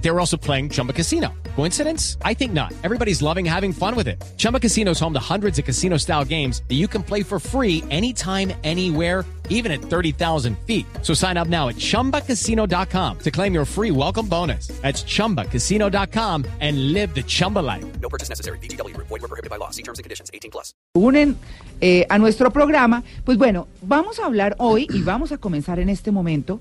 They were also playing Chumba Casino. Coincidence? I think not. Everybody's loving having fun with it. Chumba Casino is home to hundreds of casino style games that you can play for free anytime, anywhere, even at 30,000 feet. So sign up now at chumbacasino.com to claim your free welcome bonus. That's chumbacasino.com and live the Chumba life. No purchase necessary. BGW. Void were prohibited by law. See terms and conditions. 18 plus. unen eh, a nuestro programa, pues bueno, vamos a hablar hoy y vamos a comenzar en este momento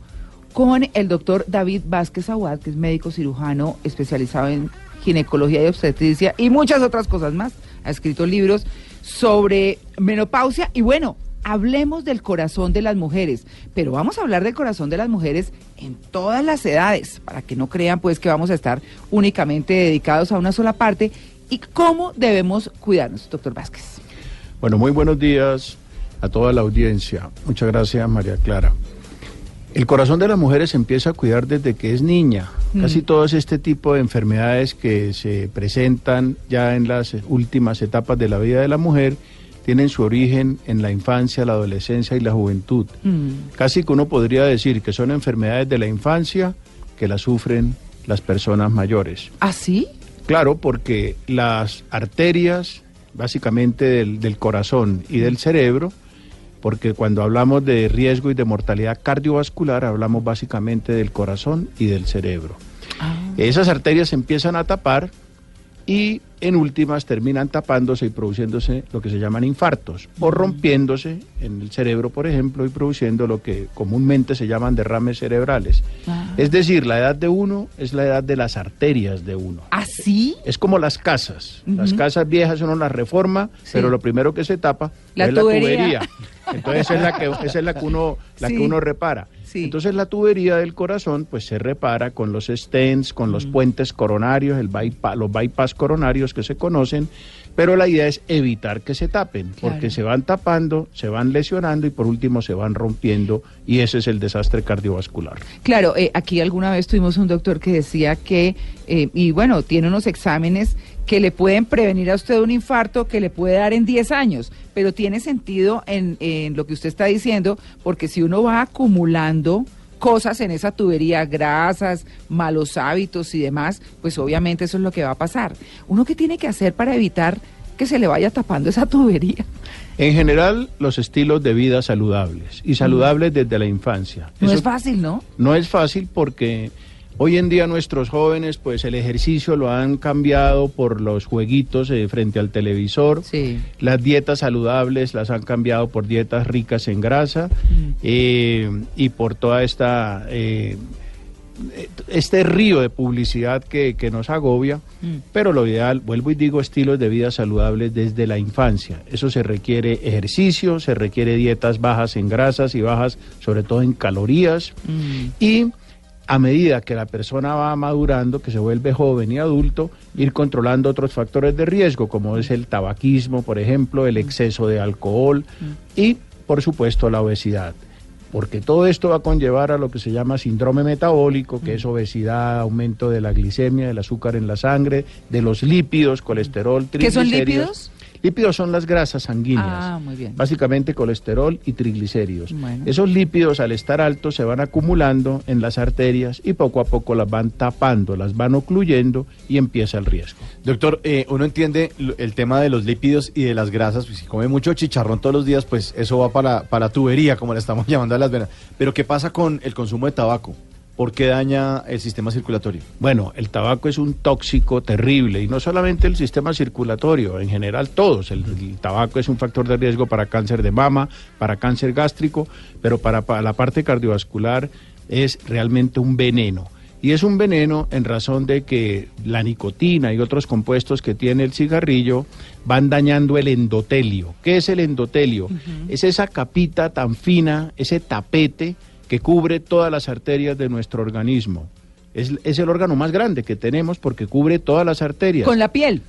con el doctor David Vázquez Aguad, que es médico cirujano especializado en ginecología y obstetricia y muchas otras cosas más. Ha escrito libros sobre menopausia y bueno, hablemos del corazón de las mujeres, pero vamos a hablar del corazón de las mujeres en todas las edades, para que no crean pues que vamos a estar únicamente dedicados a una sola parte y cómo debemos cuidarnos, doctor Vázquez. Bueno, muy buenos días a toda la audiencia. Muchas gracias, María Clara. El corazón de las mujeres se empieza a cuidar desde que es niña. Casi todos este tipo de enfermedades que se presentan ya en las últimas etapas de la vida de la mujer tienen su origen en la infancia, la adolescencia y la juventud. Casi que uno podría decir que son enfermedades de la infancia que las sufren las personas mayores. ¿Ah, sí? Claro, porque las arterias, básicamente del, del corazón y del cerebro, porque cuando hablamos de riesgo y de mortalidad cardiovascular, hablamos básicamente del corazón y del cerebro. Esas arterias se empiezan a tapar y en últimas terminan tapándose y produciéndose lo que se llaman infartos o rompiéndose en el cerebro, por ejemplo, y produciendo lo que comúnmente se llaman derrames cerebrales. Ah. Es decir, la edad de uno es la edad de las arterias de uno. ¿Ah, sí? Es como las casas. Las casas viejas uno las reforma, Sí. pero lo primero que se tapa La es tubería. la tubería. Entonces esa es la que esa es la que uno la Sí. que uno repara. Sí. Entonces la tubería del corazón pues se repara con los stents, con Mm. los puentes coronarios, el bypa- los bypass coronarios que se conocen, pero la idea es evitar que se tapen, porque se van tapando, se van lesionando y por último se van rompiendo y ese es el desastre cardiovascular. Claro, eh, aquí alguna vez tuvimos un doctor que decía que, eh, y bueno, tiene unos exámenes que le pueden prevenir a usted un infarto que le puede dar en 10 años, pero tiene sentido en, en lo que usted está diciendo, porque si uno va acumulando cosas en esa tubería, grasas, malos hábitos y demás, pues obviamente eso es lo que va a pasar. ¿Uno qué tiene que hacer para evitar que se le vaya tapando esa tubería? En general, los estilos de vida saludables y saludables desde la infancia. No Eso es fácil, ¿no? No es fácil porque hoy en día nuestros jóvenes, pues el ejercicio lo han cambiado por los jueguitos eh, frente al televisor. Sí. Las dietas saludables las han cambiado por dietas ricas en grasa eh, y por toda esta eh, este río de publicidad que, que nos agobia, pero lo ideal, vuelvo y digo, estilos de vida saludables desde la infancia. Eso se requiere ejercicio, se requiere dietas bajas en grasas y bajas sobre todo en calorías. Y a medida que la persona va madurando, que se vuelve joven y adulto, ir controlando otros factores de riesgo, como es el tabaquismo, por ejemplo, el exceso de alcohol y, por supuesto, la obesidad. Porque todo esto va a conllevar a lo que se llama síndrome metabólico, que es obesidad, aumento de la glicemia, del azúcar en la sangre, de los lípidos, colesterol, ¿Qué son triglicéridos. lípidos? Lípidos son las grasas sanguíneas. Ah, muy bien. Básicamente colesterol y triglicéridos. Bueno. Esos lípidos al estar altos se van acumulando en las arterias y poco a poco las van tapando, las van ocluyendo y empieza el riesgo. Doctor, eh, uno entiende el tema de los lípidos y de las grasas, pues si come mucho chicharrón todos los días, pues eso va para, para la tubería, como le estamos llamando a las venas. Pero ¿qué pasa con el consumo de tabaco? ¿Por qué daña el sistema circulatorio? Bueno, el tabaco es un tóxico terrible y no solamente el sistema circulatorio, en general todos. El, el tabaco es un factor de riesgo para cáncer de mama, para cáncer gástrico, pero para, para la parte cardiovascular es realmente un veneno. Y es un veneno en razón de que la nicotina y otros compuestos que tiene el cigarrillo van dañando el endotelio. ¿Qué es el endotelio? Es esa capita tan fina, ese tapete que cubre todas las arterias de nuestro organismo. Es, es el órgano más grande que tenemos porque cubre todas las arterias. Con la piel.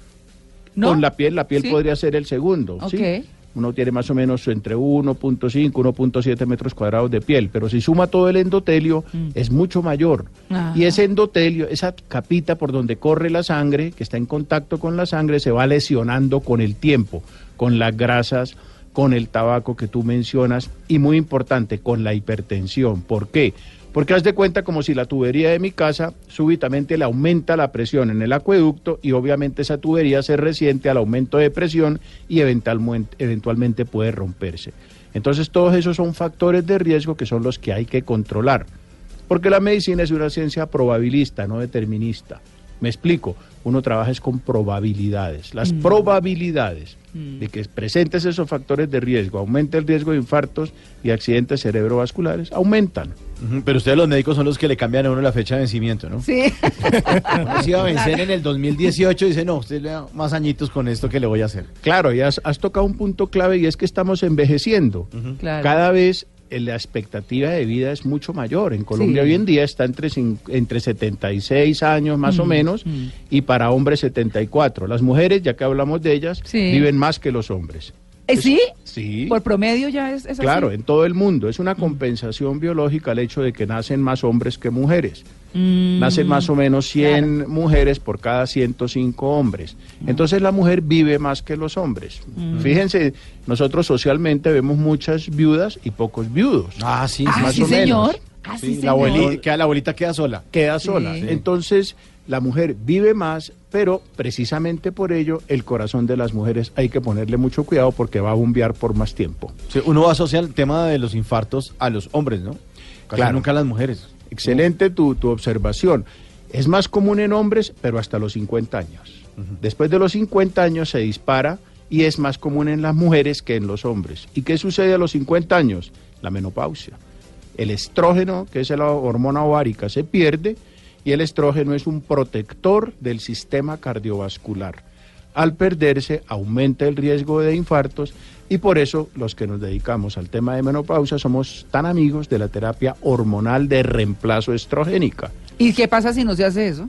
¿no? Con la piel, la piel Sí. podría ser el segundo. ¿sí? Ok. Uno tiene más o menos entre 1.5, 1.7 metros cuadrados de piel, pero si suma todo el endotelio es mucho mayor. Mm. Ajá. Y ese endotelio, esa capita por donde corre la sangre, que está en contacto con la sangre, se va lesionando con el tiempo. con las grasas, con el tabaco que tú mencionas y muy importante, con la hipertensión. ¿Por qué? Porque haz de cuenta como si la tubería de mi casa súbitamente le aumenta la presión en el acueducto y obviamente esa tubería se resiente al aumento de presión y eventualmente, eventualmente puede romperse. Entonces todos esos son factores de riesgo que son los que hay que controlar. Porque la medicina es una ciencia probabilista, no determinista. Me explico, uno trabaja es con probabilidades. Las probabilidades de que presentes esos factores de riesgo, aumente el riesgo de infartos y accidentes cerebrovasculares, aumentan. Pero ustedes los médicos son los que le cambian a uno la fecha de vencimiento, ¿no? Sí. Uno se iba a vencer en el 2018 y dice, no, usted le da más añitos con esto que le voy a hacer. Claro, y has, has tocado un punto clave y es que estamos envejeciendo. Claro. Cada vez la expectativa de vida es mucho mayor. En Colombia Sí. hoy en día está entre, entre 76 años más o menos y para hombres 74. Las mujeres, ya que hablamos de ellas, Sí. viven más que los hombres. ¿Eh, ¿Sí? Sí. Por promedio ya es, es así. Claro, en todo el mundo. Es una compensación biológica el hecho de que nacen más hombres que mujeres. Mm, Nacen más o menos 100 mujeres por cada 105 hombres. Entonces la mujer vive más que los hombres. Fíjense, nosotros socialmente vemos muchas viudas y pocos viudos. Ah, sí, Ah, más sí, o menos. señor. Ah, sí, Sí, señor. la, abuelita, queda, la abuelita queda sola. Queda sola. Sí. Entonces la mujer vive más, pero precisamente por ello el corazón de las mujeres hay que ponerle mucho cuidado porque va a bombear por más tiempo. Sí, uno asocia el tema de los infartos a los hombres, ¿no? Casi Claro. nunca a las mujeres. Excelente tu, tu observación. Es más común en hombres, pero hasta los 50 años. Después de los 50 años se dispara y es más común en las mujeres que en los hombres. ¿Y qué sucede a los 50 años? La menopausia. El estrógeno, que es la hormona ovárica, se pierde y el estrógeno es un protector del sistema cardiovascular. Al perderse, aumenta el riesgo de infartos y por eso los que nos dedicamos al tema de menopausia somos tan amigos de la terapia hormonal de reemplazo estrogénica. ¿Y qué pasa si no se hace eso?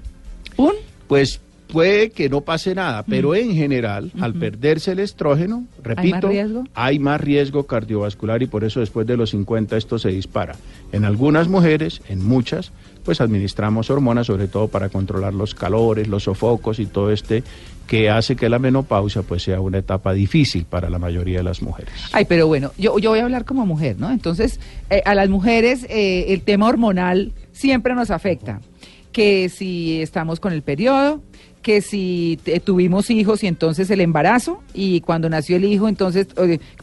¿Un? Pues puede que no pase nada, pero en general, al perderse el estrógeno, repito, hay más riesgo cardiovascular y por eso después de los 50 esto se dispara. En algunas mujeres, en muchas, pues administramos hormonas, sobre todo para controlar los calores, los sofocos y todo este que hace que la menopausia pues sea una etapa difícil para la mayoría de las mujeres. Ay, pero bueno, yo, yo voy a hablar como mujer, ¿no? Entonces, eh, a las mujeres eh, el tema hormonal siempre nos afecta. Que si estamos con el periodo, que si tuvimos hijos y entonces el embarazo, y cuando nació el hijo, entonces,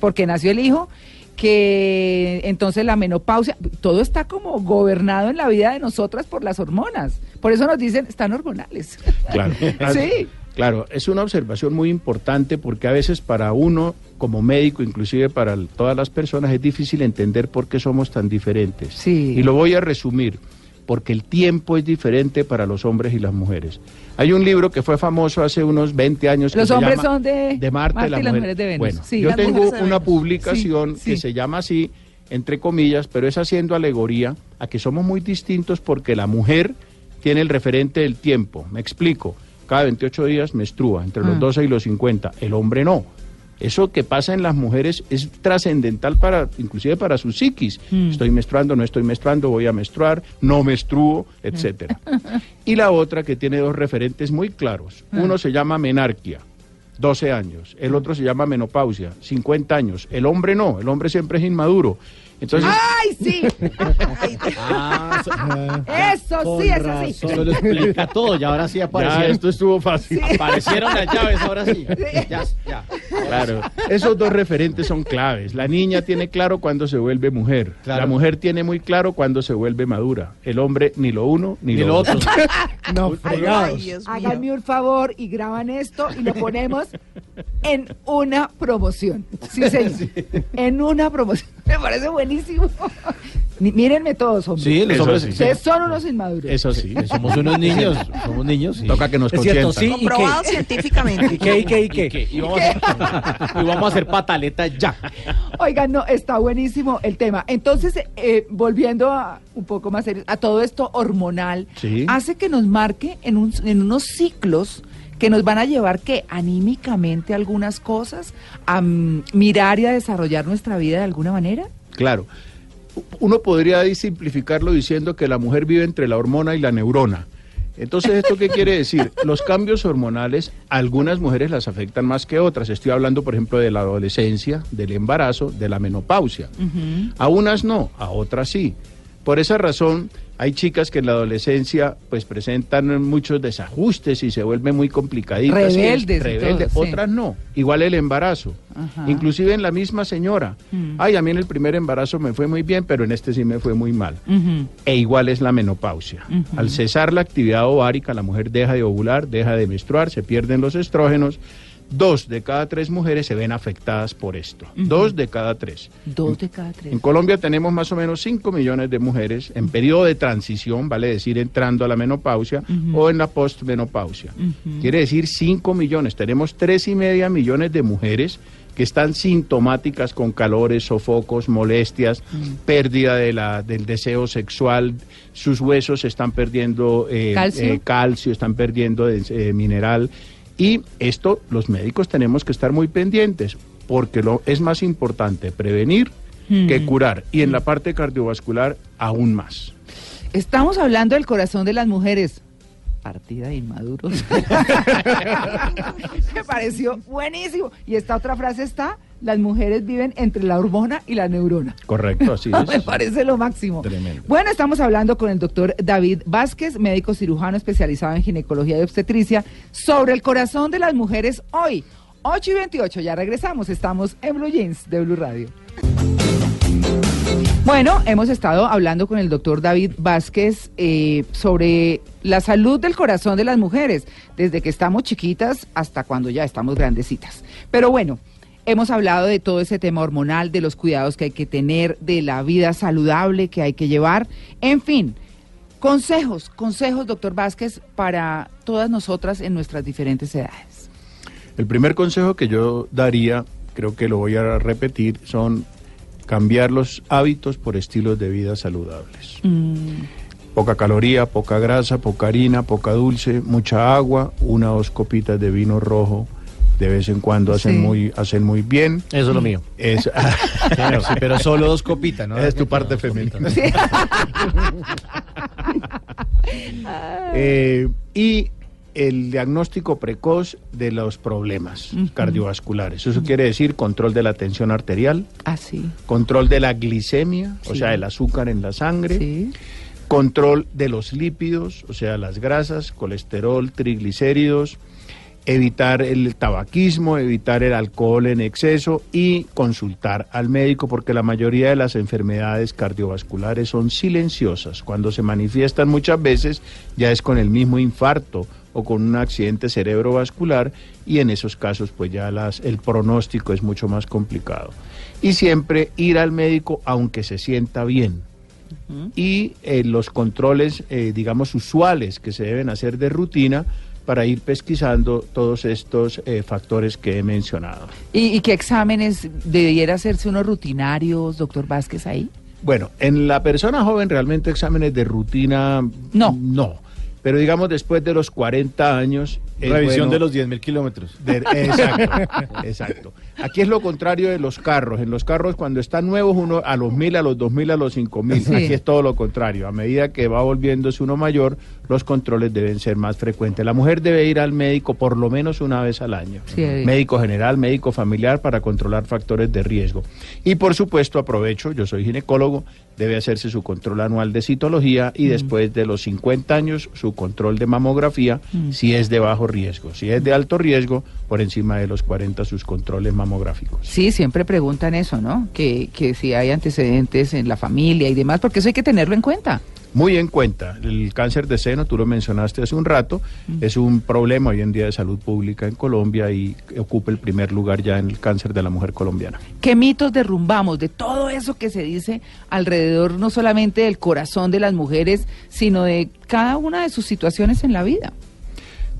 porque nació el hijo, que entonces la menopausia, todo está como gobernado en la vida de nosotras por las hormonas. Por eso nos dicen, están hormonales. Claro. sí. Claro, es una observación muy importante porque a veces para uno como médico, inclusive para todas las personas, es difícil entender por qué somos tan diferentes. Sí. Y lo voy a resumir, porque el tiempo es diferente para los hombres y las mujeres. Hay un libro que fue famoso hace unos 20 años. que Los se hombres llama son de de Marte, y las mujer- mujeres de Venus. Bueno, Sí, yo tengo una publicación Sí, que se llama así, entre comillas, pero es haciendo alegoría a que somos muy distintos porque la mujer tiene el referente del tiempo. Me explico. Cada 28 días menstrua, entre los Ah. 12 y los 50. El hombre no. Eso que pasa en las mujeres es trascendental para, inclusive para su psiquis. Mm. Estoy menstruando, no estoy menstruando, voy a menstruar, no menstruo, etcétera. y la otra que tiene dos referentes muy claros. Ah. Uno se llama menarquia, 12 años. El otro se llama menopausia, 50 años. El hombre no, el hombre siempre es inmaduro. Entonces, ¡Ay, sí! Ah, so- Eso sí es así. Eso lo explica todo, y ahora sí ya, aparecieron, esto estuvo fácil. aparecieron las llaves, ahora sí. Ya, ya. Claro, esos dos referentes son claves. La niña tiene claro cuando se vuelve mujer. Claro. La mujer tiene muy claro cuando se vuelve madura. El hombre ni lo uno ni, Y lo, lo otro. otro. No, Ay, fregados. Háganme un favor y graban esto y lo ponemos en una promoción. Sí, señor. En una promoción. Me parece buenísimo. Ni- Mírenme todos, hombre. Sí, los Eso hombres. sí. Ustedes son unos inmaduros. Eso sí. Somos unos niños, somos niños. sí. Toca que nos Es cierto, sí. ¿Y Comprobado qué? científicamente. ¿Y qué? ¿Y qué? ¿Y qué? Y vamos, a, y vamos a hacer pataleta ya. Oigan, no, está buenísimo el tema. Entonces, eh, volviendo a un poco más serio, a todo esto hormonal, Sí. hace que nos marque en, un- en unos ciclos que nos van a llevar que anímicamente algunas cosas, a mm, mirar y a desarrollar nuestra vida de alguna manera. Claro. Uno podría simplificarlo diciendo que la mujer vive entre la hormona y la neurona. Entonces, ¿esto qué quiere decir? Los cambios hormonales, algunas mujeres las afectan más que otras. Estoy hablando, por ejemplo, de la adolescencia, del embarazo, de la menopausia. A unas no, a otras sí. Por esa razón, hay chicas que en la adolescencia pues presentan muchos desajustes y se vuelven muy complicaditas. Rebeldes Rebeldes. todo, sí. Otras no. Igual el embarazo. Ajá. Inclusive en la misma señora. Mm. Ay, a mí en el primer embarazo me fue muy bien, pero en este sí me fue muy mal. E igual es la menopausia. Al cesar la actividad ovárica, la mujer deja de ovular, deja de menstruar, se pierden los estrógenos. Dos de cada tres mujeres se ven afectadas por esto. Dos de cada tres. Dos de cada tres. En Colombia tenemos más o menos 5 millones de mujeres en periodo de transición, vale decir entrando a la menopausia o en la postmenopausia. Quiere decir 5 millones. Tenemos tres y media millones de mujeres que están sintomáticas con calores, sofocos, molestias, pérdida de la, del deseo sexual, sus huesos están perdiendo eh, ¿Calcio? eh, calcio, están perdiendo eh, mineral. Y esto los médicos tenemos que estar muy pendientes, porque lo, es más importante prevenir que curar. Y en la parte cardiovascular, aún más. Estamos hablando del corazón de las mujeres. Partida de inmaduros. Me pareció buenísimo. Y esta otra frase está, las mujeres viven entre la hormona y la neurona. Correcto, así Me es. parece lo máximo. Tremendo. Bueno, estamos hablando con el doctor David Vázquez, médico cirujano especializado en ginecología y obstetricia, sobre el corazón de las mujeres hoy. 8 y 28, ya regresamos. Estamos en Blue Jeans de Blue Radio. Bueno, hemos estado hablando con el doctor David Vázquez eh, sobre la salud del corazón de las mujeres, desde que estamos chiquitas hasta cuando ya estamos grandecitas. Pero bueno, hemos hablado de todo ese tema hormonal, de los cuidados que hay que tener, de la vida saludable que hay que llevar, en fin. Consejos, consejos, doctor Vázquez, para todas nosotras en nuestras diferentes edades. El primer consejo que yo daría, creo que lo voy a repetir, son cambiar los hábitos por estilos de vida saludables. Poca caloría, poca grasa, poca harina, poca dulce, mucha agua, una o dos copitas de vino rojo de vez en cuando hacen Sí. muy hacen muy bien. Eso es lo mío. Es, Pero, sí, pero solo dos copitas, ¿no? es tu parte femenina. Sí. Eh, y el diagnóstico precoz de los problemas cardiovasculares. Eso quiere decir control de la tensión arterial, Así. control de la glicemia, o sea, el azúcar en la sangre, Sí. control de los lípidos, o sea, las grasas, colesterol, triglicéridos, evitar el tabaquismo, evitar el alcohol en exceso y consultar al médico porque la mayoría de las enfermedades cardiovasculares son silenciosas. Cuando se manifiestan muchas veces ya es con el mismo infarto o con un accidente cerebrovascular y en esos casos pues ya las, el pronóstico es mucho más complicado. Y siempre ir al médico aunque se sienta bien y eh, los controles, eh, digamos, usuales que se deben hacer de rutina para ir pesquisando todos estos eh, factores que he mencionado. ¿Y, y qué exámenes debiera hacerse unos rutinarios, doctor Vázquez, ahí? Bueno, en la persona joven realmente exámenes de rutina No. no. Pero digamos después de los 40 años... Revisión bueno- de los 10.000 kilómetros. de- exacto, exacto. Aquí es lo contrario de los carros. En los carros, cuando están nuevos, uno a los mil, a los dos mil, a los cinco mil. Sí. Aquí es todo lo contrario. A medida que va volviéndose uno mayor, los controles deben ser más frecuentes. La mujer debe ir al médico por lo menos una vez al año. Sí. Médico general, médico familiar, para controlar factores de riesgo. Y por supuesto, aprovecho, yo soy ginecólogo, debe hacerse su control anual de citología y después de los 50 años, su control de mamografía, si es de bajo riesgo. Si es de alto riesgo, por encima de los 40, sus controles mamográficos. Sí, siempre preguntan eso, ¿no? Que, que si hay antecedentes en la familia y demás, porque eso hay que tenerlo en cuenta. Muy en cuenta, el cáncer de seno, tú lo mencionaste hace un rato, es un problema hoy en día de salud pública en Colombia y ocupa el primer lugar ya en el cáncer de la mujer colombiana. ¿Qué mitos derrumbamos de todo eso que se dice alrededor no solamente del corazón de las mujeres, sino de cada una de sus situaciones en la vida?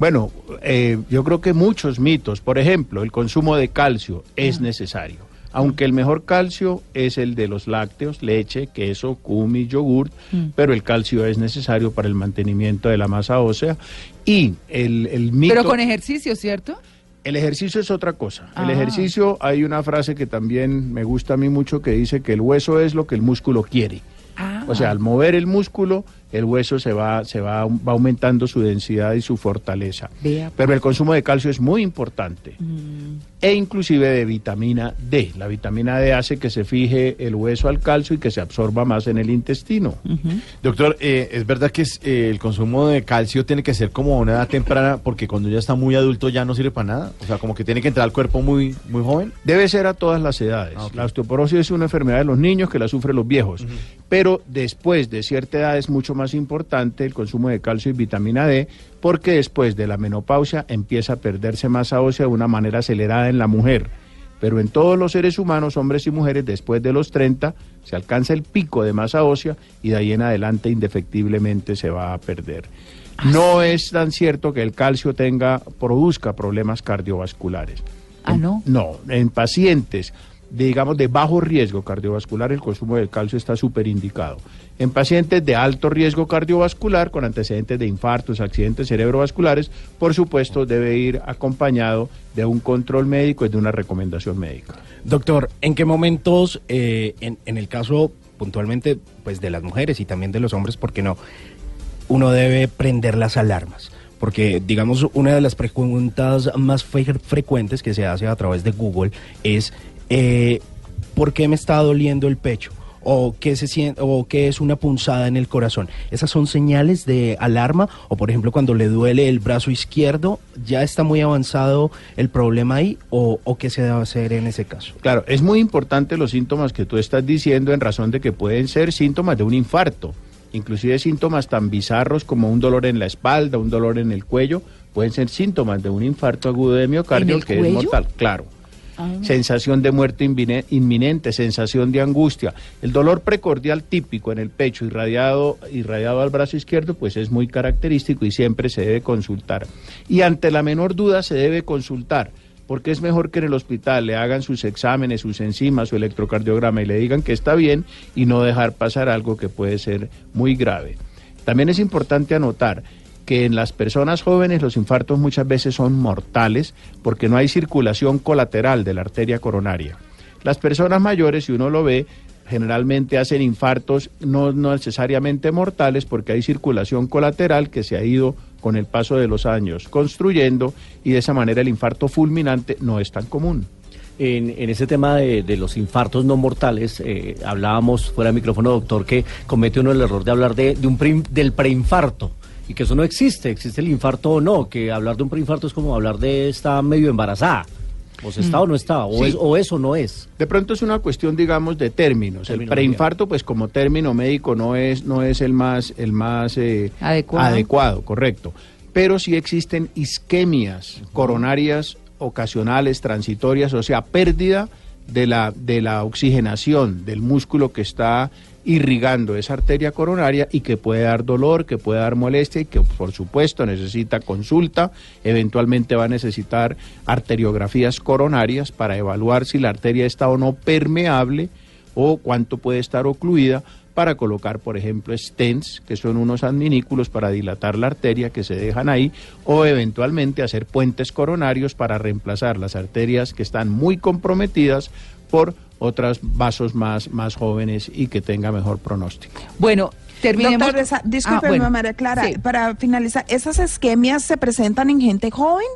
Bueno, eh, yo creo que muchos mitos, por ejemplo, el consumo de calcio es necesario. Aunque el mejor calcio es el de los lácteos, leche, queso, cumi, yogurt, pero el calcio es necesario para el mantenimiento de la masa ósea. Y el, el mito... Pero con ejercicio, ¿cierto? El ejercicio es otra cosa. El Ah. ejercicio, hay una frase que también me gusta a mí mucho que dice que el hueso es lo que el músculo quiere. Ah. O sea, al mover el músculo, el hueso se va, se va, va aumentando su densidad y su fortaleza. Pero el consumo de calcio es muy importante. E inclusive de vitamina D. La vitamina D hace que se fije el hueso al calcio y que se absorba más en el intestino. Doctor, eh, ¿es verdad que es, eh, el consumo de calcio tiene que ser como a una edad temprana porque cuando ya está muy adulto ya no sirve para nada? O sea, como que tiene que entrar al cuerpo muy, muy joven. Debe ser a todas las edades. Ah. La osteoporosis es una enfermedad de los niños que la sufren los viejos. Pero después de cierta edad es mucho más importante el consumo de calcio y vitamina D porque después de la menopausia empieza a perderse masa ósea de una manera acelerada en la mujer. Pero en todos los seres humanos, hombres y mujeres, después de los 30 se alcanza el pico de masa ósea y de ahí en adelante indefectiblemente se va a perder. No es tan cierto que el calcio tenga, produzca problemas cardiovasculares. Ah, ¿no? No, en pacientes, digamos, de bajo riesgo cardiovascular, el consumo del calcio está súper indicado. En pacientes de alto riesgo cardiovascular, con antecedentes de infartos, accidentes cerebrovasculares, por supuesto, debe ir acompañado de un control médico y de una recomendación médica. Doctor, ¿en qué momentos, eh, en, el caso puntualmente pues de las mujeres y también de los hombres, por qué no, uno debe prender las alarmas? Porque, digamos, una de las preguntas más fre- frecuentes que se hace a través de Google es eh, ¿por qué me está doliendo el pecho? O qué, se siente, o qué es una punzada en el corazón. ¿Esas son señales de alarma? O, por ejemplo, cuando le duele el brazo izquierdo, ¿ya está muy avanzado el problema ahí? ¿O, o qué se debe hacer en ese caso? Claro, es muy importante los síntomas que tú estás diciendo en razón de que pueden ser síntomas de un infarto, inclusive síntomas tan bizarros como un dolor en la espalda, un dolor en el cuello, pueden ser síntomas de un infarto agudo de miocardio ¿En el que es mortal, claro. Sensación de muerte inminente, sensación de angustia. El dolor precordial típico en el pecho irradiado, irradiado al brazo izquierdo, pues es muy característico y siempre se debe consultar. Y ante la menor duda se debe consultar, porque es mejor que en el hospital le hagan sus exámenes, sus enzimas, su electrocardiograma y le digan que está bien y no dejar pasar algo que puede ser muy grave. También es importante anotar que en las personas jóvenes los infartos muchas veces son mortales porque no hay circulación colateral de la arteria coronaria. Las personas mayores, si uno lo ve, generalmente hacen infartos no, necesariamente mortales porque hay circulación colateral que se ha ido con el paso de los años construyendo y de esa manera el infarto fulminante no es tan común. En, ese tema de, los infartos no mortales, eh, hablábamos fuera de micrófono, doctor, que comete uno el error de hablar de, de un pre- del preinfarto y que eso no existe, existe el infarto o no, que hablar de un preinfarto es como hablar de está medio embarazada, o se está o no está, o, Sí. es, o eso no es. De pronto es una cuestión, digamos, de términos. El preinfarto, pues como término médico no es, no es el más, el más eh, Adecuado. adecuado, correcto. Pero sí existen isquemias coronarias ocasionales, transitorias, o sea, pérdida de la, de la oxigenación del músculo que está irrigando esa arteria coronaria y que puede dar dolor, que puede dar molestia y que por supuesto necesita consulta, eventualmente va a necesitar arteriografías coronarias para evaluar si la arteria está o no permeable o cuánto puede estar ocluida para colocar, por ejemplo, stents, que son unos adminículos para dilatar la arteria que se dejan ahí, o eventualmente hacer puentes coronarios para reemplazar las arterias que están muy comprometidas por otros vasos más, más jóvenes y que tenga mejor pronóstico. Bueno, terminemos. Doctor, esa- discúlpeme, Ah, bueno, María Clara, sí. para finalizar, ¿esas isquemias se presentan en gente joven?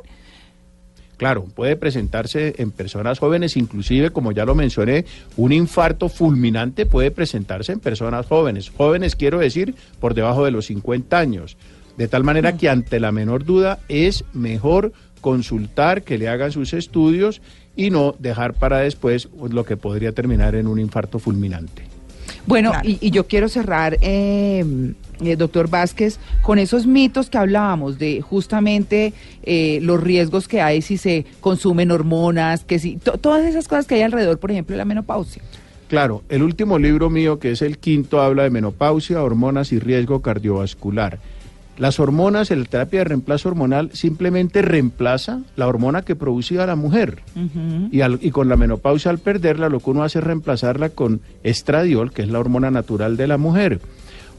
Claro, puede presentarse en personas jóvenes, inclusive, como ya lo mencioné, un infarto fulminante puede presentarse en personas jóvenes. Jóvenes quiero decir por debajo de los 50 años. De tal manera que ante la menor duda es mejor consultar, que le hagan sus estudios y no dejar para después lo que podría terminar en un infarto fulminante. Bueno, Claro. y, y yo quiero cerrar, eh, eh, doctor Vázquez, con esos mitos que hablábamos de justamente eh, los riesgos que hay si se consumen hormonas, que si to- todas esas cosas que hay alrededor, por ejemplo, de la menopausia. Claro, el último libro mío, que es el quinto, habla de menopausia, hormonas y riesgo cardiovascular. Las hormonas, la terapia de reemplazo hormonal simplemente reemplaza la hormona que producía la mujer. y, al- y con la menopausia, al perderla, lo que uno hace es reemplazarla con estradiol, que es la hormona natural de la mujer.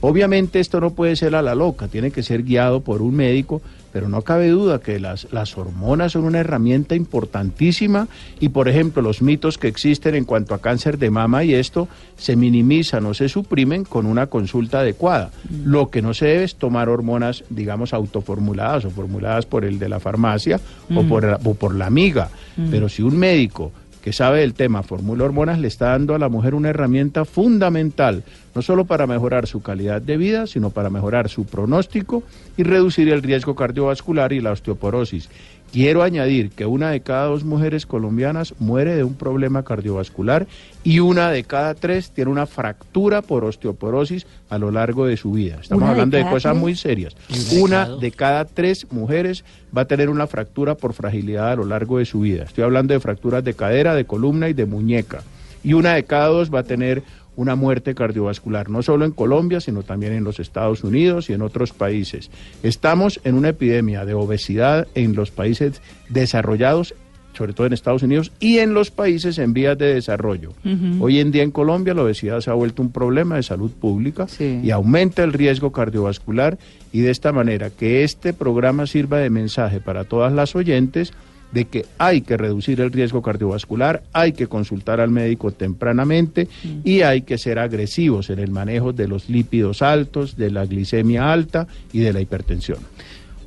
Obviamente esto no puede ser a la loca, tiene que ser guiado por un médico, pero no cabe duda que las, las hormonas son una herramienta importantísima y, por ejemplo, los mitos que existen en cuanto a cáncer de mama y esto se minimizan o se suprimen con una consulta adecuada. Lo que no se debe es tomar hormonas, digamos, autoformuladas o formuladas por el de la farmacia o, por, la- o por la amiga. Pero si un médico que sabe del tema formula hormonas le está dando a la mujer una herramienta fundamental, no solo para mejorar su calidad de vida, sino para mejorar su pronóstico y reducir el riesgo cardiovascular y la osteoporosis. Quiero añadir que una de cada dos mujeres colombianas muere de un problema cardiovascular y una de cada tres tiene una fractura por osteoporosis a lo largo de su vida. Estamos ¿Una de hablando de, cosas tres? muy serias. ¿Y una de cada tres mujeres va a tener una fractura por fragilidad a lo largo de su vida. Estoy hablando de fracturas de cadera, de columna y de muñeca. Y una de cada dos va a tener una muerte cardiovascular, no solo en Colombia, sino también en los Estados Unidos y en otros países. Estamos en una epidemia de obesidad en los países desarrollados sobre todo en Estados Unidos y en los países en vías de desarrollo. Hoy en día en Colombia la obesidad se ha vuelto un problema de salud pública Sí. y aumenta el riesgo cardiovascular y de esta manera que este programa sirva de mensaje para todas las oyentes de que hay que reducir el riesgo cardiovascular, hay que consultar al médico tempranamente y hay que ser agresivos en el manejo de los lípidos altos, de la glicemia alta y de la hipertensión.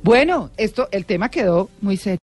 Bueno, esto, el tema quedó muy serio.